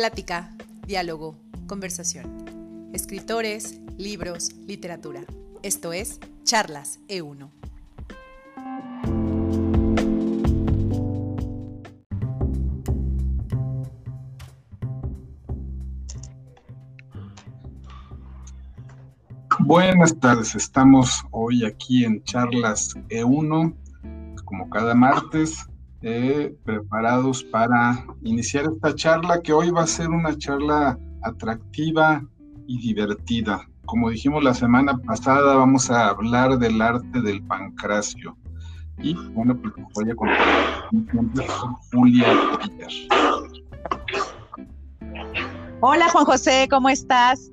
Plática, diálogo, conversación. Escritores, libros, literatura. Esto es Charlas E1. Buenas tardes, estamos hoy aquí en Charlas E1, como cada martes, eh, preparados para iniciar esta charla que hoy va a ser una charla atractiva y divertida. Como dijimos la semana pasada, vamos a hablar del arte del pancracio. Y bueno, pues voy a contar con Julia Hola Juan José, ¿cómo estás?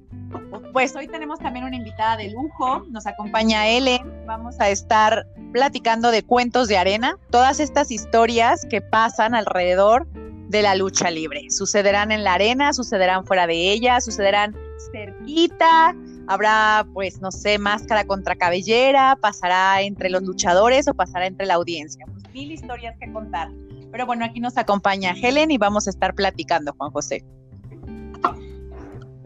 Pues hoy tenemos también una invitada de lujo, nos acompaña Ellen, vamos a estar platicando de cuentos de arena, todas estas historias que pasan alrededor de la lucha libre. Sucederán en la arena, sucederán fuera de ella, sucederán cerquita, habrá pues no sé, máscara contra cabellera, pasará entre los luchadores o pasará entre la audiencia. Pues mil historias que contar. Pero bueno, aquí nos acompaña Helen y vamos a estar platicando, Juan José.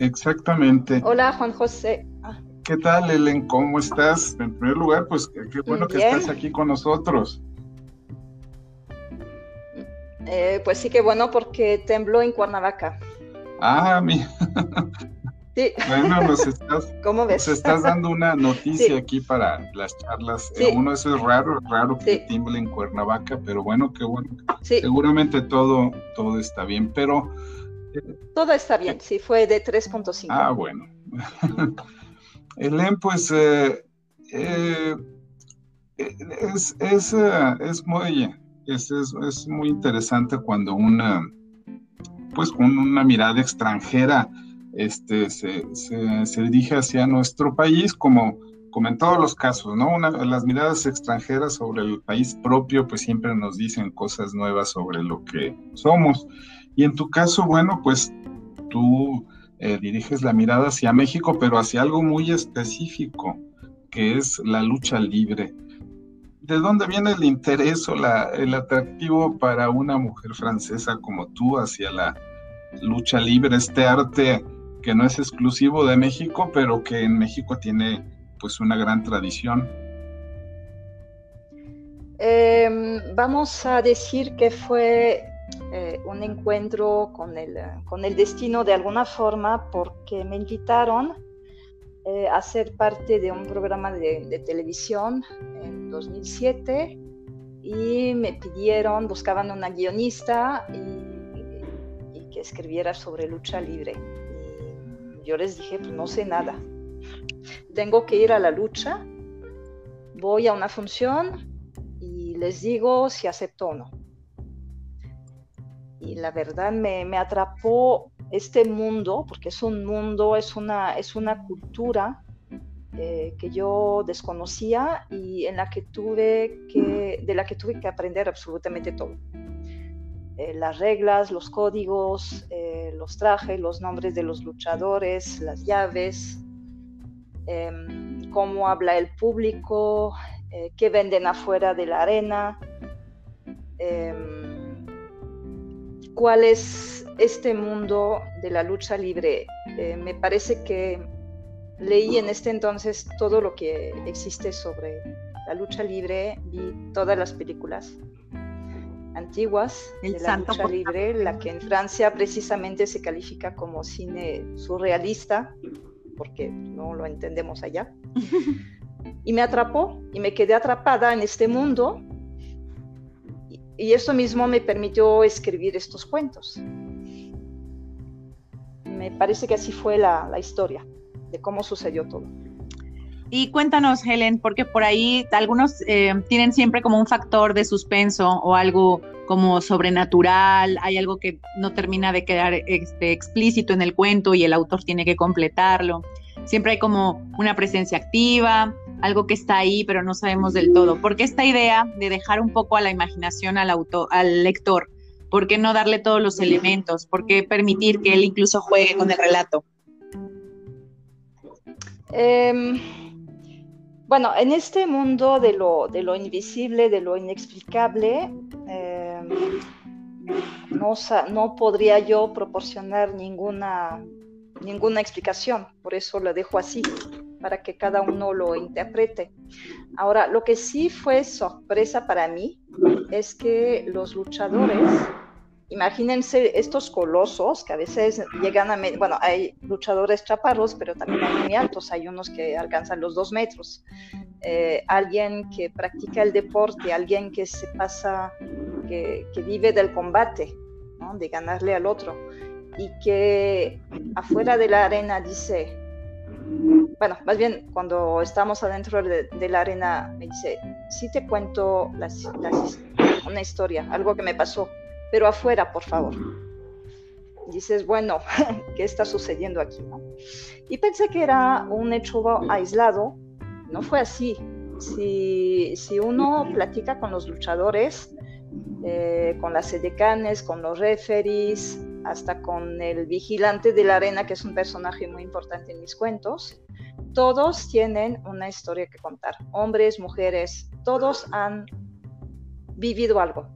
Exactamente. Hola, Juan José. ¿Qué tal, Ellen? ¿Cómo estás? En primer lugar, pues qué bueno que estás aquí con nosotros. Eh, pues sí, qué bueno porque tembló en Cuernavaca. Ah, mira. Sí. Bueno, nos estás, ¿Cómo ves? Nos estás dando una noticia aquí para las charlas. Eh, uno, eso es raro, raro que tiemble en Cuernavaca, pero bueno, qué bueno. Seguramente todo, todo está bien, pero todo está bien, sí, fue de 3.5. Ah, bueno. Elen, pues eh, eh, es, es, eh, es, muy, es, es, muy interesante cuando una, pues con una mirada extranjera este, se, se, dirige hacia nuestro país, como, como en todos los casos, ¿no? las miradas extranjeras sobre el país propio, pues siempre nos dicen cosas nuevas sobre lo que somos. Y en tu caso, bueno, pues tú eh, diriges la mirada hacia México, pero hacia algo muy específico, que es la lucha libre. ¿De dónde viene el interés o el atractivo para una mujer francesa como tú hacia la lucha libre, este arte que no es exclusivo de México, pero que en México tiene pues una gran tradición? Em, vamos a decir que fue eh, un encuentro con el, con el destino de alguna forma porque me invitaron eh, a ser parte de un programa de, televisión en 2007 y me pidieron, buscaban una guionista y, que escribiera sobre lucha libre. Y yo les dije, pues no sé nada. Tengo que ir a la lucha, voy a una función y les digo si acepto o no y la verdad me, me, atrapó este mundo, porque es un mundo, es una, es una cultura eh, que yo desconocía y en la que tuve que, de la que tuve que aprender absolutamente todo. Eh, las reglas, los códigos, eh, los trajes, los nombres de los luchadores, las llaves, em, cómo habla el público, qué venden afuera de la arena. Cuál es este mundo de la lucha libre. Eh, me parece que leí en este entonces todo lo que existe sobre la lucha libre, vi todas las películas antiguas de la lucha libre, la que en Francia precisamente se califica como cine surrealista, porque no lo entendemos allá. y me atrapó y me quedé atrapada en este mundo y eso mismo me permitió escribir estos cuentos. Me parece que así fue la, historia de cómo sucedió todo. Y cuéntanos, Helen, porque por ahí algunos eh, tienen siempre como un factor de suspenso o algo como sobrenatural, hay algo que no termina de quedar este, explícito en el cuento y el autor tiene que completarlo. Siempre hay como una presencia activa, algo que está ahí, pero no sabemos del todo. ¿Por qué esta idea de dejar un poco a la imaginación al, autor, al lector? ¿Por qué no darle todos los elementos? ¿Por qué permitir que él incluso juegue con el relato? Em, bueno, en este mundo de lo, de lo invisible, de lo inexplicable, em, no, no podría yo proporcionar ninguna, ninguna explicación, por eso lo dejo así, para que cada uno lo interprete. Ahora, lo que sí fue sorpresa para mí es que los luchadores imagínense estos colosos que a veces llegan a, bueno, hay luchadores chaparros, pero también hay muy altos, hay unos que alcanzan los dos metros. Eh, alguien que practica el deporte, alguien que se pasa, que, vive del combate, de ganarle al otro, y que afuera de la arena dice, bueno, más bien cuando estamos adentro de, la arena me dice, sí te cuento una historia, algo que me pasó pero afuera, por favor. Dices, bueno, ¿qué está sucediendo aquí? Y pensé que era un hecho aislado, no fue así. Si, si uno platica con los luchadores, eh, con las edecanes, con los referees, hasta con el vigilante de la arena, que es un personaje muy importante en mis cuentos, todos tienen una historia que contar. Hombres, mujeres, todos han vivido algo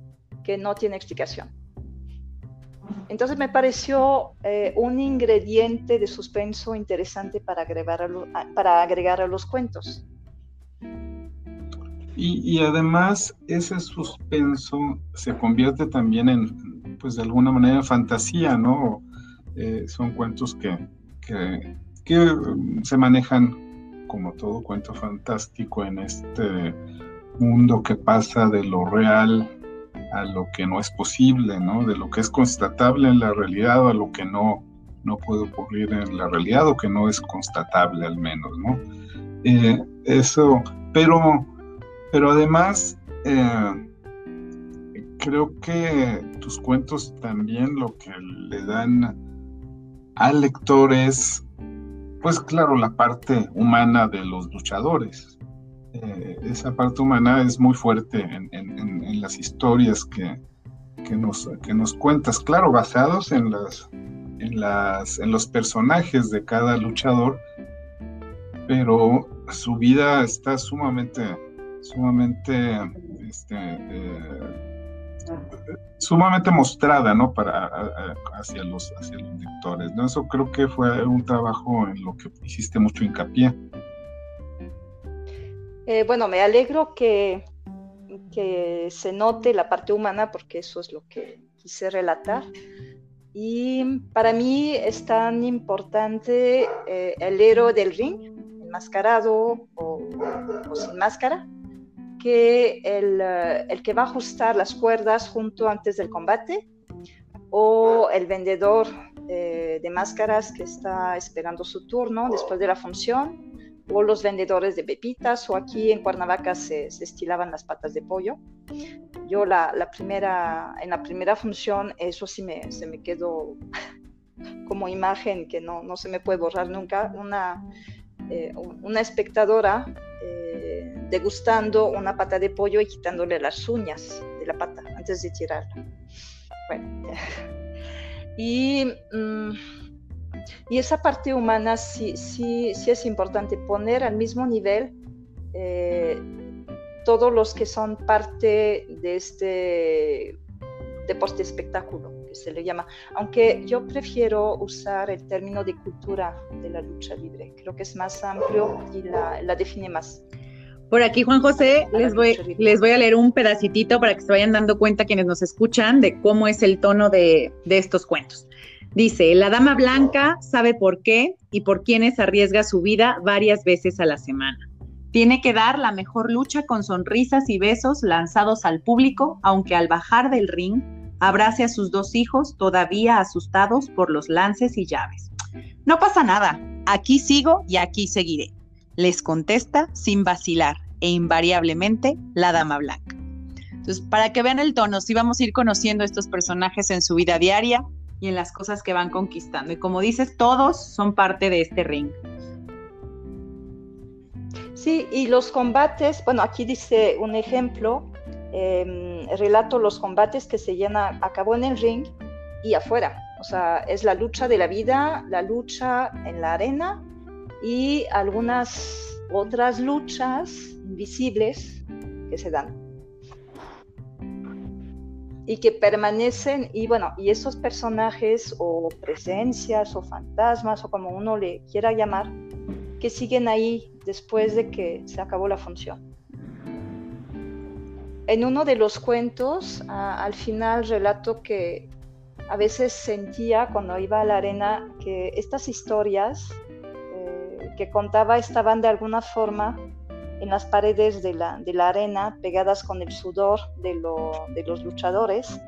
que no tiene explicación. Entonces me pareció eh, un ingrediente de suspenso interesante para agregar a, para agregar a los cuentos. Y, además ese suspenso se convierte también en, pues de alguna manera, fantasía, ¿no? Eh, son cuentos que, que, que se manejan como todo cuento fantástico en este mundo que pasa de lo real a lo que no es posible, ¿no? De lo que es constatable en la realidad a lo que no, no puede ocurrir en la realidad o que no es constatable al menos, ¿no? Eh, eso, pero, pero además, eh, creo que tus cuentos también lo que le dan al lector es, pues claro, la parte humana de los luchadores, eh, esa parte humana es muy fuerte en, las historias que, nos, que nos cuentas, claro, basados en, las, en, las, en los personajes de cada luchador, pero su vida está sumamente, sumamente, este, eh, sumamente mostrada, ¿no? Para, hacia, los, hacia los lectores, ¿no? Eso creo que fue un trabajo en lo que hiciste mucho hincapié. Eh, bueno, me alegro que, que se note la parte humana porque eso es lo que quise relatar. Y para mí es tan importante eh, el héroe del ring, enmascarado o, o sin máscara, que el, eh, el, que va a ajustar las cuerdas junto antes del combate o el vendedor de máscaras que está esperando su turno después de la función o los vendedores de pepitas, o aquí en Cuernavaca se, estilaban las patas de pollo. Yo la, primera, en la primera función, eso sí me, se me quedó como imagen que no, no se me puede borrar nunca, una, eh, una espectadora eh, degustando una pata de pollo y quitándole las uñas de la pata antes de tirarla. Bueno, y... Mm, y esa parte humana sí, sí, sí es importante poner al mismo nivel eh, todos los que son parte de este deporte espectáculo, se le llama. Aunque yo prefiero usar el término de cultura de la lucha libre. Creo que es más amplio y la, la define más. Por aquí, Juan José, les voy, les voy a leer un pedacitito para que se vayan dando cuenta quienes nos escuchan de cómo es el tono de, de estos cuentos. Dice, la dama blanca sabe por qué y por quiénes arriesga su vida varias veces a la semana. Tiene que dar la mejor lucha con sonrisas y besos lanzados al público, aunque al bajar del ring abrace a sus dos hijos todavía asustados por los lances y llaves. No pasa nada, aquí sigo y aquí seguiré, les contesta sin vacilar e invariablemente la dama blanca. Entonces, para que vean el tono, si vamos a ir conociendo estos personajes en su vida diaria, y en las cosas que van conquistando. Y como dices, todos son parte de este ring. Sí, y los combates, bueno, aquí dice un ejemplo, em, relato los combates que se llena a cabo en el ring y afuera. O sea, es la lucha de la vida, la lucha en la arena y algunas otras luchas invisibles que se dan. y que permanecen, y bueno, y esos personajes o presencias o fantasmas o como uno le quiera llamar, que siguen ahí después de que se acabó la función. En uno de los cuentos, al final relato que a veces sentía cuando iba a la arena que estas historias eh, que contaba estaban de alguna forma en las paredes de la, de la arena, pegadas con el sudor de, de, los luchadores,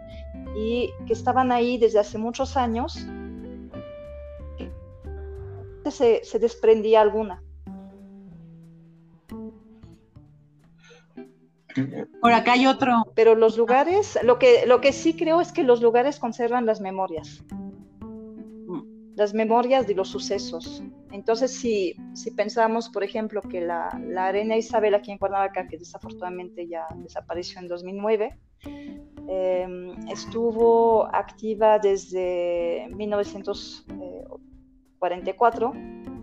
y que estaban ahí desde hace muchos años, se, se desprendía alguna. Por acá hay otro. Pero los lugares, lo que, lo que sí creo es que los lugares conservan las memorias las memorias de los sucesos. Entonces, si, si pensamos, por ejemplo, que la, la, Arena Isabel aquí en Cuernavaca, que desafortunadamente ya desapareció en 2009, em, estuvo activa desde 1944,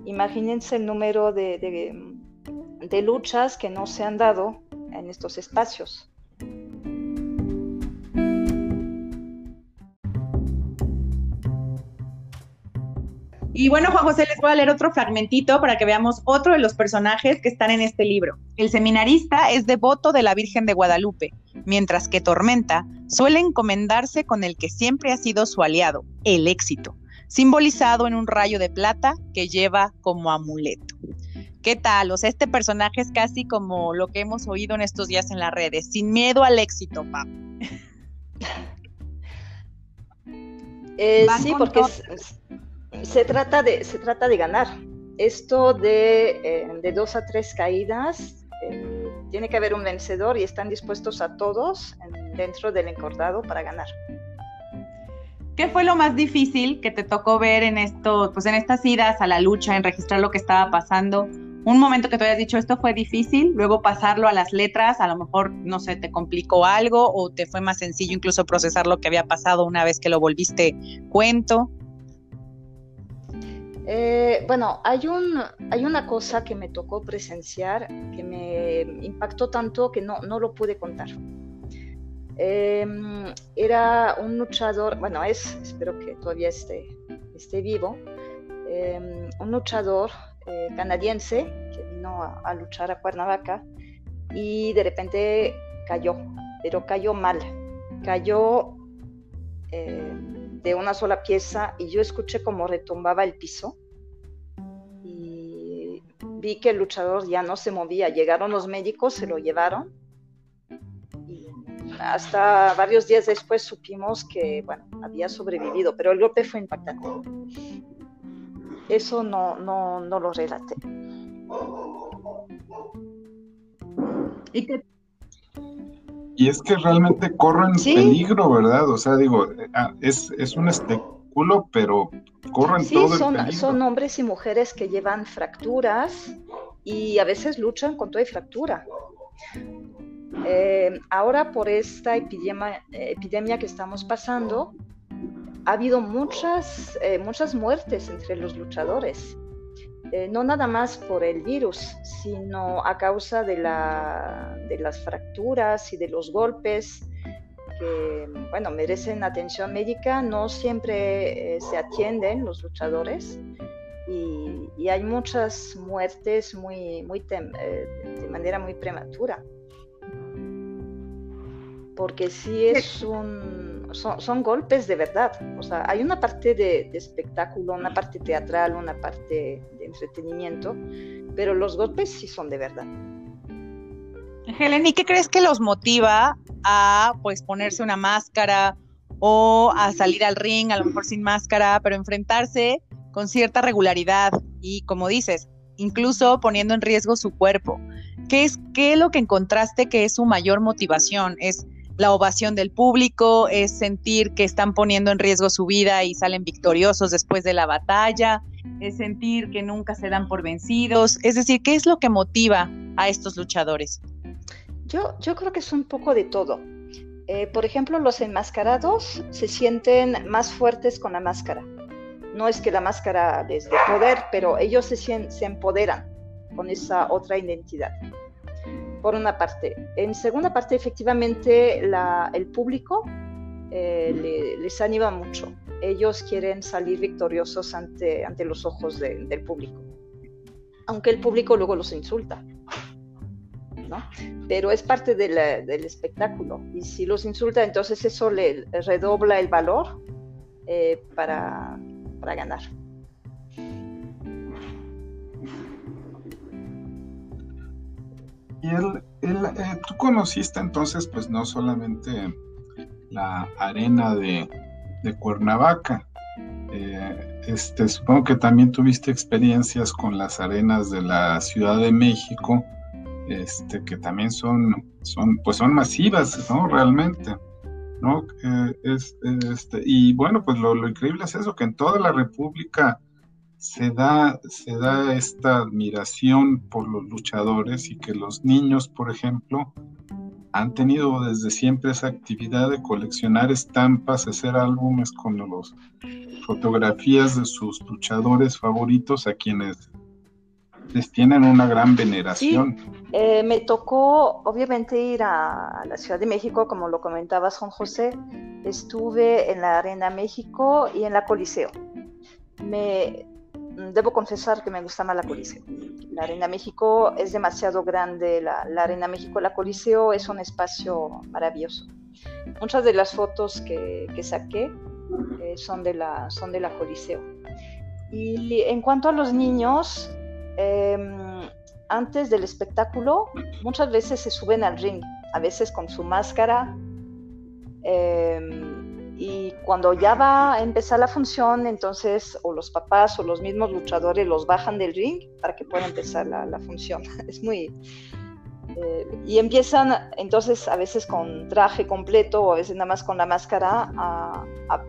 imagínense el número de, de, de luchas que no se han dado en estos espacios. Y bueno, Juan José, les voy a leer otro fragmentito para que veamos otro de los personajes que están en este libro. El seminarista es devoto de la Virgen de Guadalupe, mientras que Tormenta suele encomendarse con el que siempre ha sido su aliado, el éxito, simbolizado en un rayo de plata que lleva como amuleto. ¿Qué tal? O sea, este personaje es casi como lo que hemos oído en estos días en las redes, sin miedo al éxito, papá. Eh, sí, porque es, se trata de, se trata de ganar. Esto de, eh, de dos a tres caídas, eh, tiene que haber un vencedor y están dispuestos a todos dentro del encordado para ganar. ¿Qué fue lo más difícil que te tocó ver en esto, pues en estas idas a la lucha, en registrar lo que estaba pasando? Un momento que te hayas dicho esto fue difícil, luego pasarlo a las letras, a lo mejor, no sé, te complicó algo o te fue más sencillo incluso procesar lo que había pasado una vez que lo volviste cuento. Eh, bueno, hay, un, hay una cosa que me tocó presenciar que me impactó tanto que no, no lo pude contar. Em, era un luchador, bueno, es, espero que todavía esté, esté vivo, em, un luchador eh, canadiense que vino a, luchar a Cuernavaca y de repente cayó, pero cayó mal, cayó em, de una sola pieza y yo escuché como retumbaba el piso y vi que el luchador ya no se movía. Llegaron los médicos, se lo llevaron y hasta varios días después supimos que, bueno, había sobrevivido, pero el golpe fue impactante. Eso no, no, no lo relaté. ¿Y qué y es que realmente corren peligro, ¿verdad? O sea, digo, ah, es, es un especulo, pero corren todo son, el peligro. son hombres y mujeres que llevan fracturas y a veces luchan con toda fractura. Eh, ahora por esta epidemia, epidemia que estamos pasando, ha habido muchas, eh, muchas muertes entre los luchadores. Eh, no nada más por el virus, sino a causa de, la, de las fracturas y de los golpes que, bueno, merecen atención médica, no siempre eh, se atienden los luchadores y, hay muchas muertes muy, muy eh, de manera muy prematura. Porque sí es un son, golpes de verdad. O sea, hay una parte de, espectáculo, una parte teatral, una parte de entretenimiento, pero los golpes sí son de verdad. Helen, ¿y qué crees que los motiva a pues ponerse una máscara o a salir al ring, a lo mejor sin máscara, pero enfrentarse con cierta regularidad y como dices, incluso poniendo en riesgo su cuerpo? ¿Qué es, qué es lo que encontraste que es su mayor motivación? ¿Es la ovación del público, es sentir que están poniendo en riesgo su vida y salen victoriosos después de la batalla, es sentir que nunca se dan por vencidos, es decir, ¿qué es lo que motiva a estos luchadores? Yo, yo creo que es un poco de todo. Eh, por ejemplo, los enmascarados se sienten más fuertes con la máscara. No es que la máscara les dé poder, pero ellos se, se empoderan con esa otra identidad por una parte. En segunda parte, efectivamente, el público eh, les anima mucho. Ellos quieren salir victoriosos ante, ante los ojos del público, aunque el público luego los insulta. ¿no? Pero es parte del espectáculo y si los insulta, entonces eso le redobla el valor eh, para, para ganar. Y él, eh, tú conociste entonces, pues no solamente la arena de, Cuernavaca, eh, este, supongo que también tuviste experiencias con las arenas de la Ciudad de México, este, que también son, son, pues son masivas, ¿no? Realmente, ¿no? Eh, este, y bueno, pues lo, lo, increíble es eso, que en toda la República se da, se da esta admiración por los luchadores y que los niños, por ejemplo, han tenido desde siempre esa actividad de coleccionar estampas, hacer álbumes con las fotografías de sus luchadores favoritos a quienes les tienen una gran veneración. Eh, me tocó obviamente ir a, la Ciudad de México, como lo comentaba Juan José. Estuve en la Arena México y en la Coliseo. Me, debo confesar que me gusta más la Coliseo. La Arena México es demasiado grande, la, Arena México, la Coliseo es un espacio maravilloso. Muchas de las fotos que, saqué eh, son, de la, son de la Coliseo. Y en cuanto a los niños, em, antes del espectáculo, muchas veces se suben al ring, a veces con su máscara. Em, y cuando ya va a empezar la función, entonces o los papás o los mismos luchadores los bajan del ring para que pueda empezar la, función. Es muy... Eh, y empiezan entonces a veces con traje completo o a veces nada más con la máscara a, a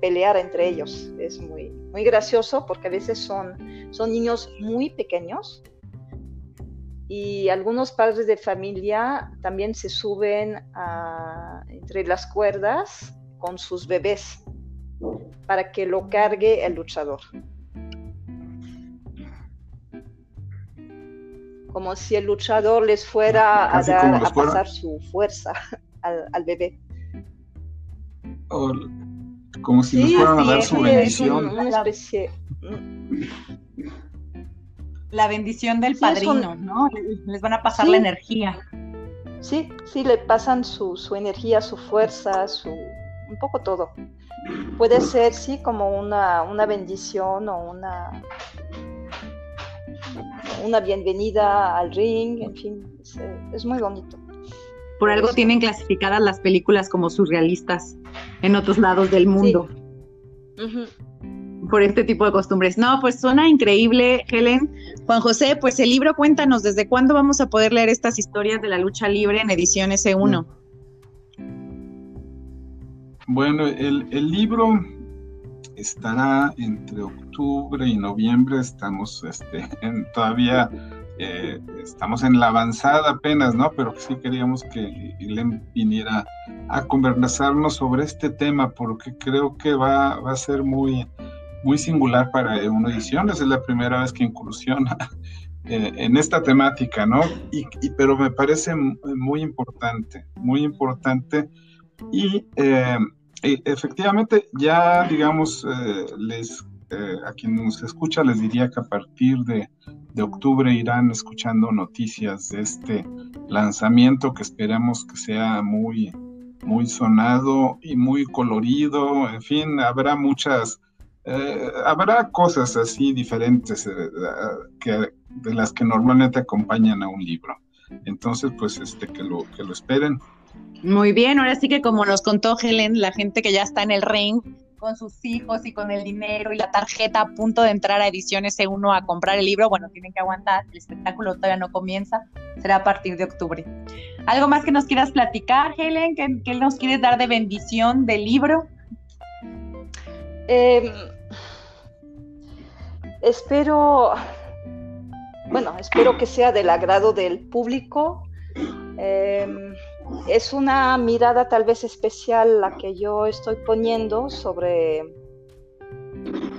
pelear entre ellos. Es muy, muy gracioso porque a veces son, son niños muy pequeños y algunos padres de familia también se suben entre las cuerdas con sus bebés para que lo cargue el luchador. Como si el luchador les fuera a, dar, a pasar su fuerza al, bebé. como si les fueran a dar su bendición. La bendición del padrino, ¿no? Les van a pasar la energía. Sí, sí, le pasan su, su energía, su fuerza, su, un poco todo. Puede ser, sí, como una, una bendición o una, una bienvenida al ring, en fin, es, muy bonito. Por algo tienen clasificadas las películas como surrealistas en otros lados del mundo. Por este tipo de costumbres. No, pues suena increíble, Helen. Juan José, pues el libro, cuéntanos, ¿desde cuándo vamos a poder leer estas historias de la lucha libre en edición S1? Bueno, el, libro estará entre octubre y noviembre. Estamos este, todavía, eh, estamos en la avanzada apenas, ¿no? Pero sí queríamos que Ilem viniera a conversarnos sobre este tema porque creo que va, a ser muy, muy singular para una edición. Es la primera vez que incursiona eh, en esta temática, ¿no? Y, pero me parece muy importante, muy importante. Y eh, efectivamente, ya digamos, eh, les, eh, a quien nos escucha les diría que a partir de, octubre irán escuchando noticias de este lanzamiento que esperamos que sea muy, muy sonado y muy colorido. En fin, habrá muchas, eh, habrá cosas así diferentes que, de las que normalmente acompañan a un libro. Entonces, pues, este, que lo, que lo esperen. Muy bien, ahora sí que como nos contó Helen, la gente que ya está en el ring con sus hijos y con el dinero y la tarjeta a punto de entrar a Ediciones E1 a comprar el libro, bueno, tienen que aguantar, el espectáculo todavía no comienza, será a partir de octubre. ¿Algo más que nos quieras platicar, Helen? ¿Qué, nos quieres dar de bendición del libro? Em, espero, bueno, espero que sea del agrado del público. Em, es una mirada tal vez especial la que yo estoy poniendo sobre,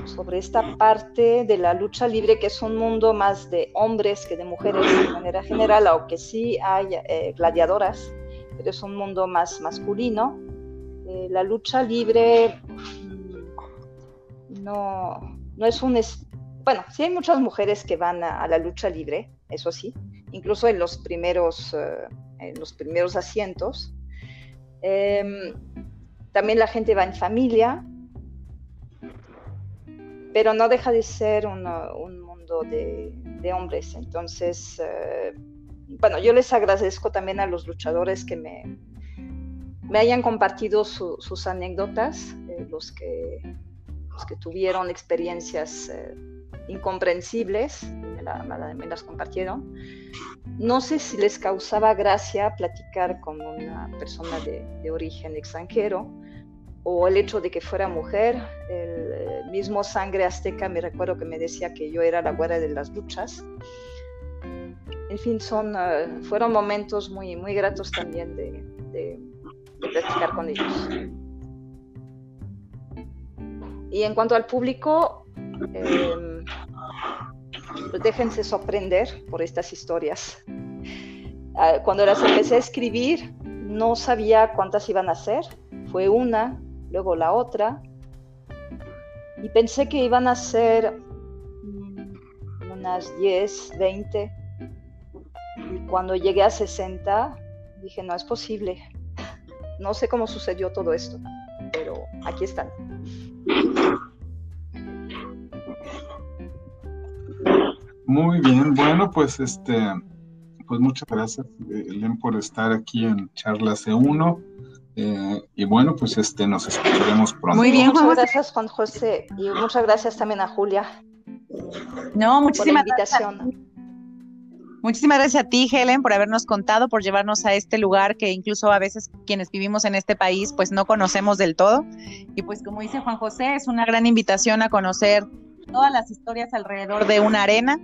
sobre esta parte de la lucha libre, que es un mundo más de hombres que de mujeres de manera general, aunque sí hay eh, gladiadoras, pero es un mundo más masculino. Eh, la lucha libre mm, no, no es un... bueno, sí hay muchas mujeres que van a, la lucha libre, eso sí, incluso en los primeros, eh, en los primeros asientos. Em, también la gente va en familia, pero no deja de ser un mundo de, hombres. Entonces, eh, bueno, yo les agradezco también a los luchadores que me, me hayan compartido sus anécdotas, eh, los, que, los que tuvieron experiencias eh, me, las compartieron. No sé si les causaba gracia platicar con una persona de, origen extranjero, o el hecho de que fuera mujer, el mismo sangre azteca me recuerdo que me decía que yo era la güera de las luchas. En fin, son, eh, fueron momentos muy, muy gratos también de, de, platicar con ellos. Y en cuanto al público, em, pues déjense sorprender por estas historias. Ah, cuando las empecé a escribir, no sabía cuántas iban a ser. Fue una, luego la otra, y pensé que iban a ser mm, unas 10, 20, y cuando llegué a 60, dije, no es posible. No sé cómo sucedió todo esto, pero aquí están. Muy bien, bueno, pues este, pues muchas gracias, Elen, por estar aquí en Charla C1. Eh, y bueno, pues este, nos escucharemos pronto. Muy bien, muchas gracias Juan José y muchas gracias también a Julia. No, muchísimas Gracias. Muchísimas gracias a ti, Helen, por habernos contado, por llevarnos a este lugar que incluso a veces quienes vivimos en este país pues no conocemos del todo. Y pues como dice Juan José, es una gran invitación a conocer todas las historias alrededor de una arena,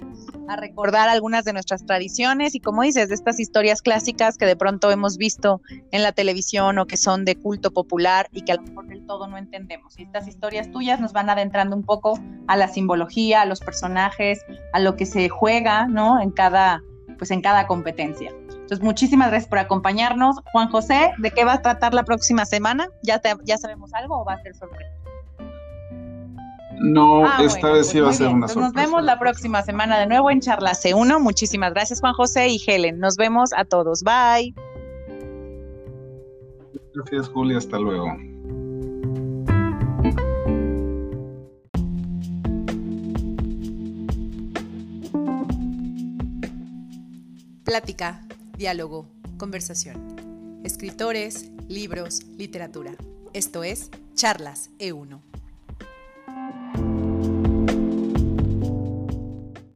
a recordar algunas de nuestras tradiciones y como dices, de estas historias clásicas que de pronto hemos visto en la televisión o que son de culto popular y que a lo mejor del todo no entendemos. Y estas historias tuyas nos van adentrando un poco a la simbología, a los personajes, a lo que se juega, ¿no? En cada, pues en cada competencia. Entonces, muchísimas gracias por acompañarnos. Juan José, ¿de qué va a tratar la próxima semana? ¿Ya, ya sabemos algo o va a ser sorpresa? No, ah, esta vez sí va a pues ser una sorpresa. Nos vemos la próxima semana de nuevo en Charla C1. Muchísimas gracias, Juan José y Helen. Nos vemos a todos. Bye. Gracias, Julia. Hasta luego. Plática, diálogo, conversación. Escritores, libros, literatura. Esto es Charlas E1.